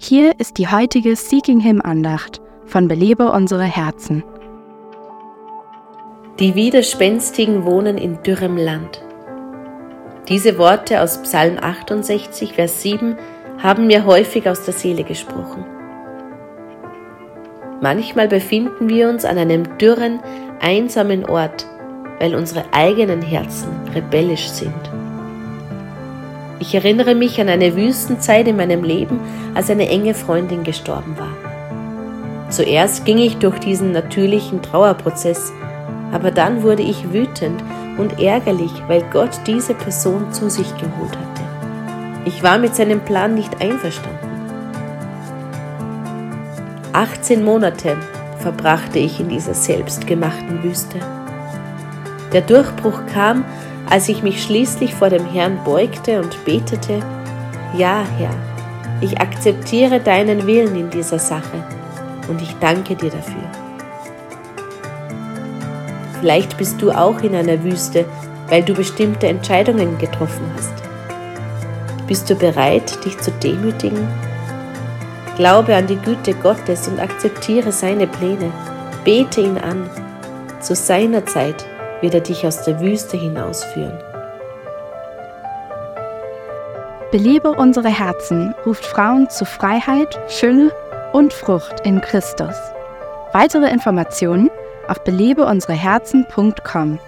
Hier ist die heutige Seeking Him Andacht von Belebe unsere Herzen. Die Widerspenstigen wohnen in dürrem Land. Diese Worte aus Psalm 68, Vers 7 haben mir häufig aus der Seele gesprochen. Manchmal befinden wir uns an einem dürren, einsamen Ort, weil unsere eigenen Herzen rebellisch sind. Ich erinnere mich an eine Wüstenzeit in meinem Leben, als eine enge Freundin gestorben war. Zuerst ging ich durch diesen natürlichen Trauerprozess, aber dann wurde ich wütend und ärgerlich, weil Gott diese Person zu sich geholt hatte. Ich war mit seinem Plan nicht einverstanden. 18 Monate verbrachte ich in dieser selbstgemachten Wüste. Der Durchbruch kam, als ich mich schließlich vor dem Herrn beugte und betete, Ja, Herr, ich akzeptiere deinen Willen in dieser Sache und ich danke dir dafür. Vielleicht bist du auch in einer Wüste, weil du bestimmte Entscheidungen getroffen hast. Bist du bereit, dich zu demütigen? Glaube an die Güte Gottes und akzeptiere seine Pläne. Bete ihn an. Zu seiner Zeit wird er dich aus der Wüste hinausführen. Belebe unsere Herzen ruft Frauen zu Freiheit, Fülle und Frucht in Christus. Weitere Informationen auf belebeunsereherzen.com.